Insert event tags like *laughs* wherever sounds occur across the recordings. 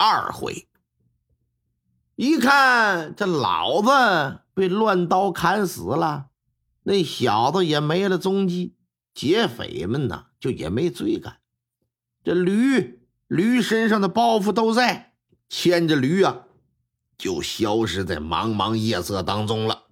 二回，一看这老子被乱刀砍死了，那小子也没了踪迹，劫匪们呢就也没追赶。这驴驴身上的包袱都在，牵着驴啊，就消失在茫茫夜色当中了。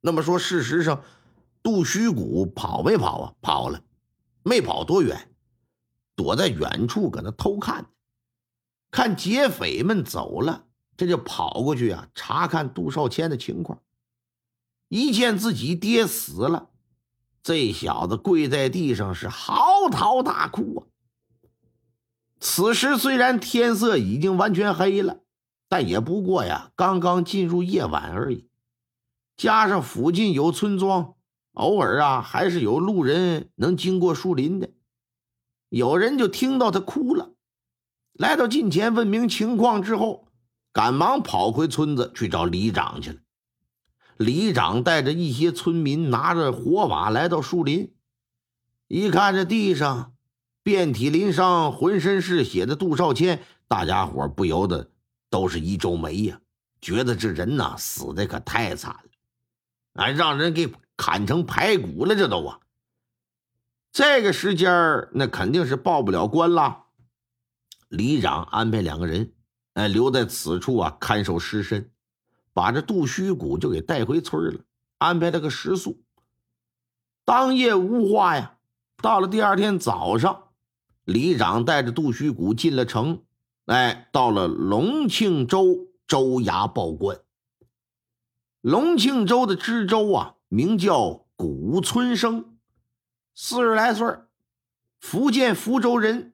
那么说，事实上，杜虚谷跑没跑啊？跑了，没跑多远，躲在远处搁那偷看。看劫匪们走了，这就跑过去啊，查看杜少谦的情况。一见自己爹死了，这小子跪在地上是嚎啕大哭啊。此时虽然天色已经完全黑了，但也不过呀，刚刚进入夜晚而已。加上附近有村庄，偶尔啊还是有路人能经过树林的，有人就听到他哭了。来到近前问明情况之后，赶忙跑回村子去找里长去了。里长带着一些村民拿着火把来到树林，一看这地上遍体鳞伤、浑身是血的杜少谦，大家伙不由得都是一皱眉呀，觉得这人呐死的可太惨了，哎，让人给砍成排骨了，这都啊！这个时间那肯定是报不了官了。里长安排两个人，哎，留在此处啊，看守尸身，把这杜虚谷就给带回村了，安排了个食宿。当夜无话呀，到了第二天早上，里长带着杜虚谷进了城，哎，到了隆庆州州衙报官。隆庆州的知州啊，名叫古村生，四十来岁，福建福州人。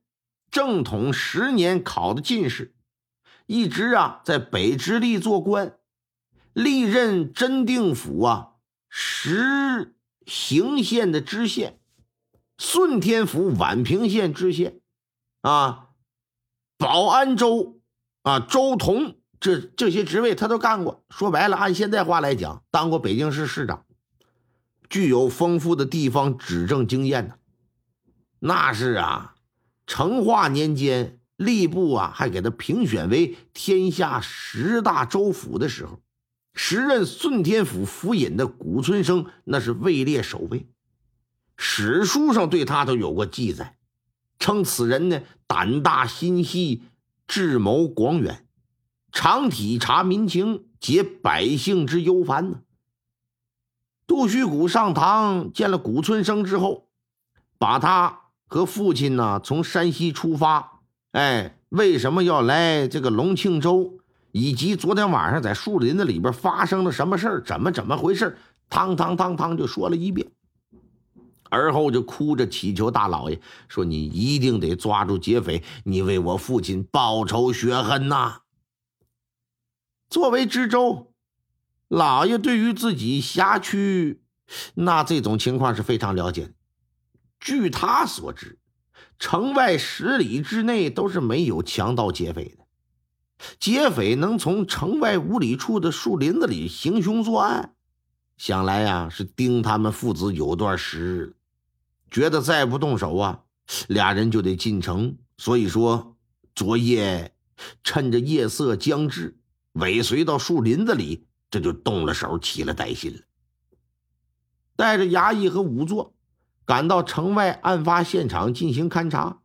正统十年考的进士，一直啊在北直隶做官，历任真定府啊石行县的知县，顺天府宛平县知县，啊，保安州啊州同这这些职位他都干过。说白了，按现在话来讲，当过北京市市长，具有丰富的地方执政经验呢。那是啊。成化年间，吏部啊还给他评选为天下十大州府的时候，时任顺天府府尹的古村生那是位列首位。史书上对他都有过记载，称此人呢胆大心细，智谋广远，常体察民情，解百姓之忧烦呢。杜虚谷上堂见了古村生之后，把他。和父亲呢，从山西出发，哎，为什么要来这个隆庆州？以及昨天晚上在树林子里边发生了什么事？怎么怎么回事？汤汤汤汤就说了一遍，而后就哭着祈求大老爷说：“你一定得抓住劫匪，你为我父亲报仇雪恨呐！”作为知州，老爷对于自己辖区那这种情况是非常了解的。据他所知，城外十里之内都是没有强盗劫匪的。劫匪能从城外五里处的树林子里行凶作案，想来呀是盯他们父子有段时日，觉得再不动手啊，俩人就得进城。所以说，昨夜趁着夜色将至，尾随到树林子里，这就动了手，起了歹心了，带着衙役和仵作。赶到城外案发现场进行勘查，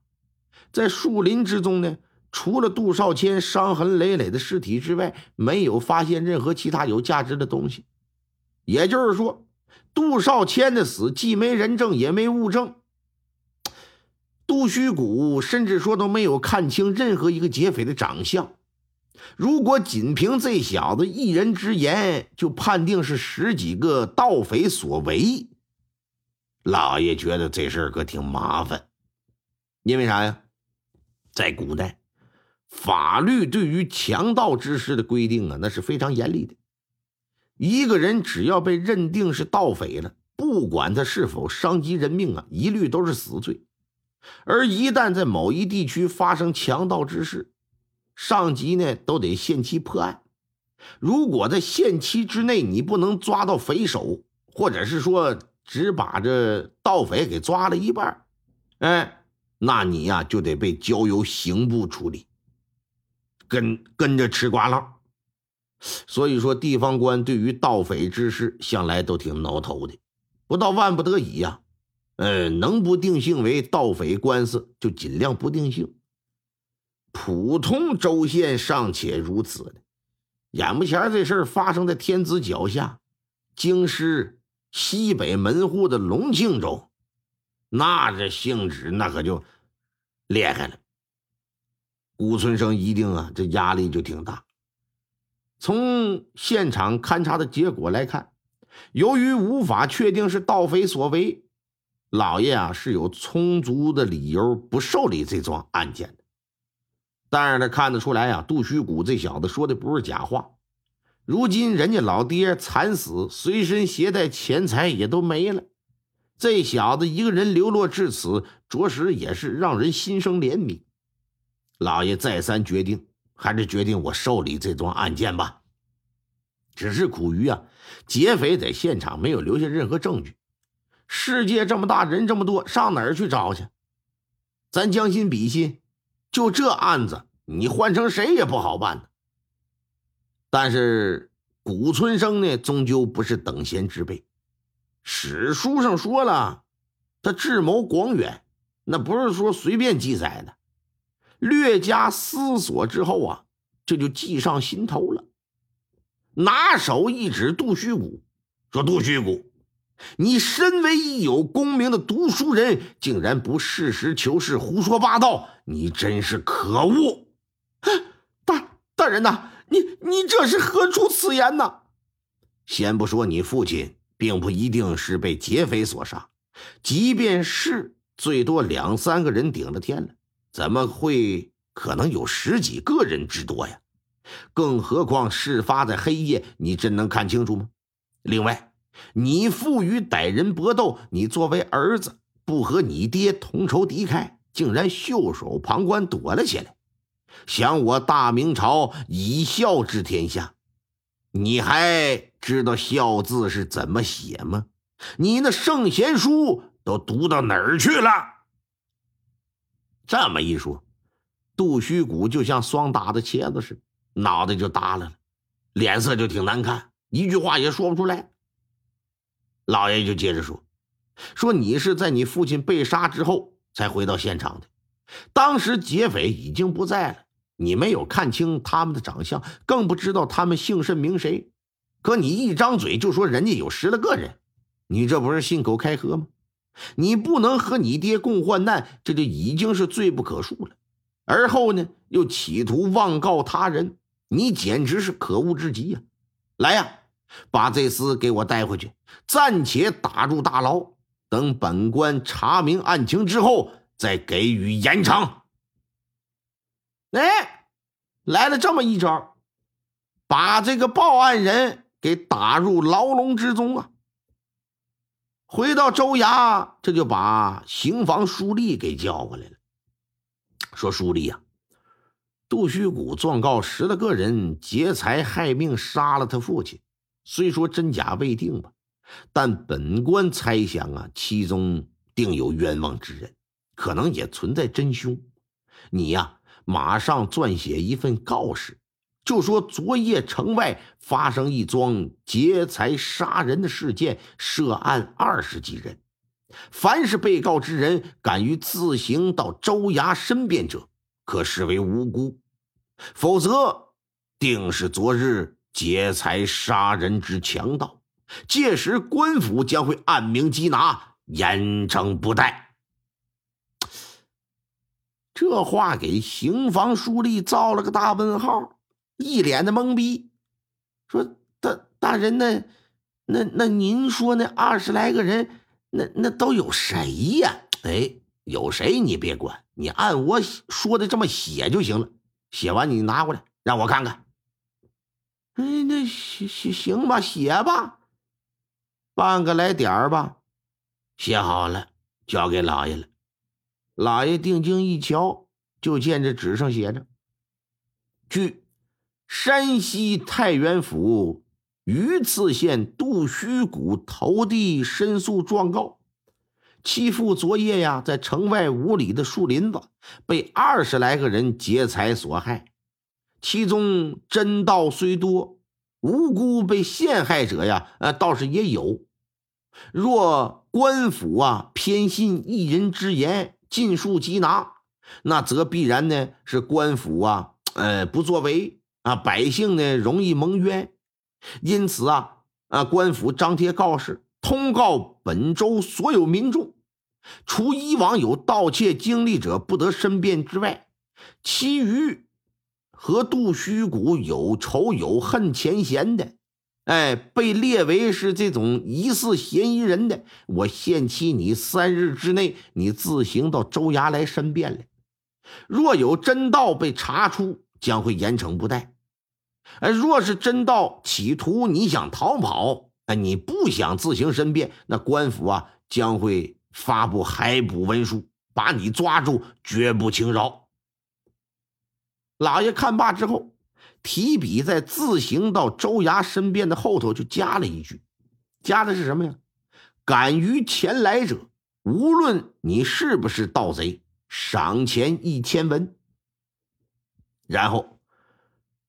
在树林之中呢，除了杜少谦伤痕累累的尸体之外，没有发现任何其他有价值的东西。也就是说，杜少谦的死既没人证也没物证。杜虚谷甚至说都没有看清任何一个劫匪的长相。如果仅凭这小子一人之言就判定是十几个盗匪所为，老爷觉得这事儿可挺麻烦，因为啥呀？在古代，法律对于强盗之事的规定啊，那是非常严厉的。一个人只要被认定是盗匪了，不管他是否伤及人命啊，一律都是死罪。而一旦在某一地区发生强盗之事，上级呢都得限期破案。如果在限期之内你不能抓到匪首，或者是说只把这盗匪给抓了一半，哎，那你呀就得被交由刑部处理。跟跟着吃瓜浪，所以说地方官对于盗匪之事向来都挺挠头的，不到万不得已呀，呃，能不定性为盗匪官司就尽量不定性。普通州县尚且如此的，眼不前这事儿发生在天子脚下，京师西北门户的隆庆州，那这性质那可就厉害了。古村生一定啊，这压力就挺大。从现场勘查的结果来看，由于无法确定是盗匪所为，老爷啊是有充足的理由不受理这桩案件的。但是他看得出来啊，杜虚谷这小子说的不是假话。如今人家老爹惨死，随身携带钱财也都没了，这小子一个人流落至此，着实也是让人心生怜悯。老爷再三决定，还是决定我受理这桩案件吧。只是苦于啊，劫匪在现场没有留下任何证据。世界这么大，人这么多，上哪儿去找去？咱将心比心，就这案子，你换成谁也不好办呢。但是古村生呢，终究不是等闲之辈。史书上说了，他智谋广远，那不是说随便记载的。略加思索之后啊，这就记上心头了。拿手一指杜虚谷，说：“杜虚谷，你身为一有功名的读书人，竟然不实事求是、胡说八道，你真是可恶！” *laughs* 大大人呐，你你这是何出此言呢？先不说你父亲并不一定是被劫匪所杀，即便是，最多两三个人顶了天了。怎么会可能有十几个人之多呀？更何况事发在黑夜，你真能看清楚吗？另外，你父与歹人搏斗，你作为儿子不和你爹同仇敌忾，竟然袖手旁观躲了起来，想我大明朝以孝治天下，你还知道孝字是怎么写吗？你那圣贤书都读到哪儿去了？这么一说，杜虚谷就像霜打的茄子似的，脑袋就耷拉了，脸色就挺难看，一句话也说不出来。老爷就接着说：“说你是在你父亲被杀之后才回到现场的，当时劫匪已经不在了，你没有看清他们的长相，更不知道他们姓甚名谁。可你一张嘴就说人家有十来个人，你这不是信口开河吗？”你不能和你爹共患难，这就已经是罪不可恕了。而后呢，又企图妄告他人，你简直是可恶至极呀！来呀，把这厮给我带回去，暂且打入大牢，等本官查明案情之后，再给予严惩。哎，来了这么一招，把这个报案人给打入牢笼之中啊！回到州衙，这就把刑房书吏给叫过来了，说：“书吏呀，杜虚谷状告十来个人劫财害命，杀了他父亲。虽说真假未定吧，但本官猜想啊，其中定有冤枉之人，可能也存在真凶。你呀，马上撰写一份告示。”就说昨夜城外发生一桩劫财杀人的事件，涉案二十几人。凡是被告之人敢于自行到州衙申辩者，可视为无辜；否则，定是昨日劫财杀人之强盗。届时官府将会按名缉拿，严惩不贷。这话给刑房书吏造了个大问号。一脸的懵逼，说：“大大人，那那那您说那二十来个人，那那都有谁呀？哎，有谁你别管，你按我说的这么写就行了。写完你拿过来，让我看看。哎，那行行行吧，写吧，半个来点儿吧。写好了，交给老爷了。老爷定睛一瞧，就见这纸上写着：“据山西太原府榆次县杜须谷投递申诉状告。”其父昨夜呀，在城外五里的树林子被二十来个人劫财所害，其中真盗虽多，无辜被陷害者呀，呃，倒是也有。若官府啊偏信一人之言，尽数缉拿，那则必然呢是官府啊，呃，不作为啊，百姓呢容易蒙冤。因此啊，啊，官府张贴告示。通告本州所有民众，除以往有盗窃经历者不得申辩之外，其余和杜虚谷有仇有恨前嫌的，哎，被列为是这种疑似嫌疑人的，我限期你三日之内，你自行到州衙来申辩来。若有真盗被查出，将会严惩不贷。哎，若是真盗企图你想逃跑。你不想自行申辩，那官府啊将会发布海捕文书，把你抓住，绝不轻饶。老爷看罢之后，提笔在自行到州衙身边的后头就加了一句，加的是什么呀？敢于前来者，无论你是不是盗贼，赏钱一千文。然后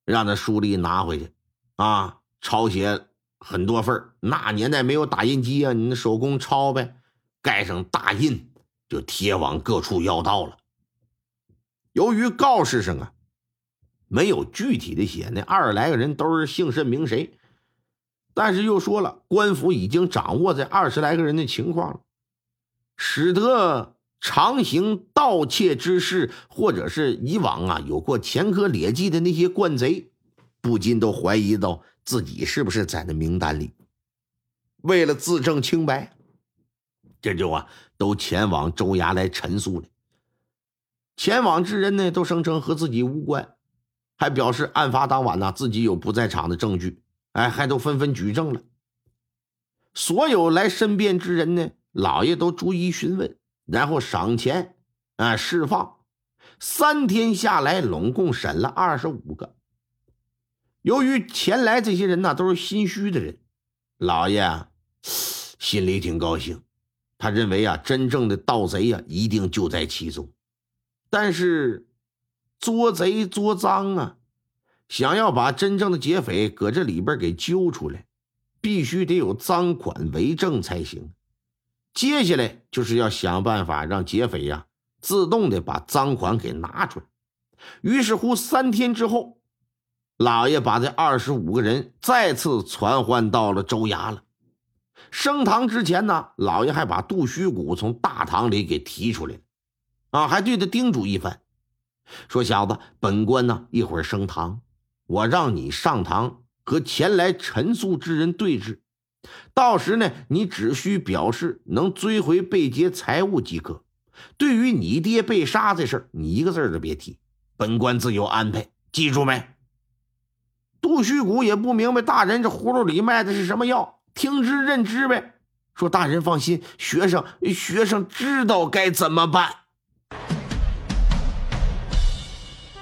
让那书吏拿回去，啊，抄写。很多份那年代没有打印机啊，你手工抄呗，盖上大印就贴往各处要道了。由于告示上啊没有具体的写那二十来个人都是姓甚名谁，但是又说了官府已经掌握这二十来个人的情况了，使得常行盗窃之事或者是以往啊有过前科劣迹的那些惯贼，不禁都怀疑到。自己是不是在那名单里？为了自证清白，这就啊都前往州衙来陈述了。前往之人呢，都声称和自己无关，还表示案发当晚呢自己有不在场的证据，哎，还都纷纷举证了。所有来申辩之人呢，老爷都逐一询问，然后赏钱啊释放。三天下来，拢共审了二十五个。由于前来这些人呢都是心虚的人，老爷啊心里挺高兴。他认为啊，真正的盗贼呀一定就在其中。但是捉贼捉赃啊，想要把真正的劫匪搁这里边给揪出来，必须得有赃款为证才行。接下来就是要想办法让劫匪呀自动的把赃款给拿出来。于是乎，三天之后。老爷把这二十五个人再次传唤到了州衙了。升堂之前呢，老爷还把杜虚谷从大堂里给提出来了，啊，还对他叮嘱一番，说：“小子，本官呢一会儿升堂，我让你上堂和前来陈诉之人对质，到时呢，你只需表示能追回被劫财物即可。对于你爹被杀这事儿，你一个字都别提，本官自有安排，记住没？”杜虚谷也不明白大人这葫芦里卖的是什么药，听之任之呗。说大人放心，学生学生知道该怎么办。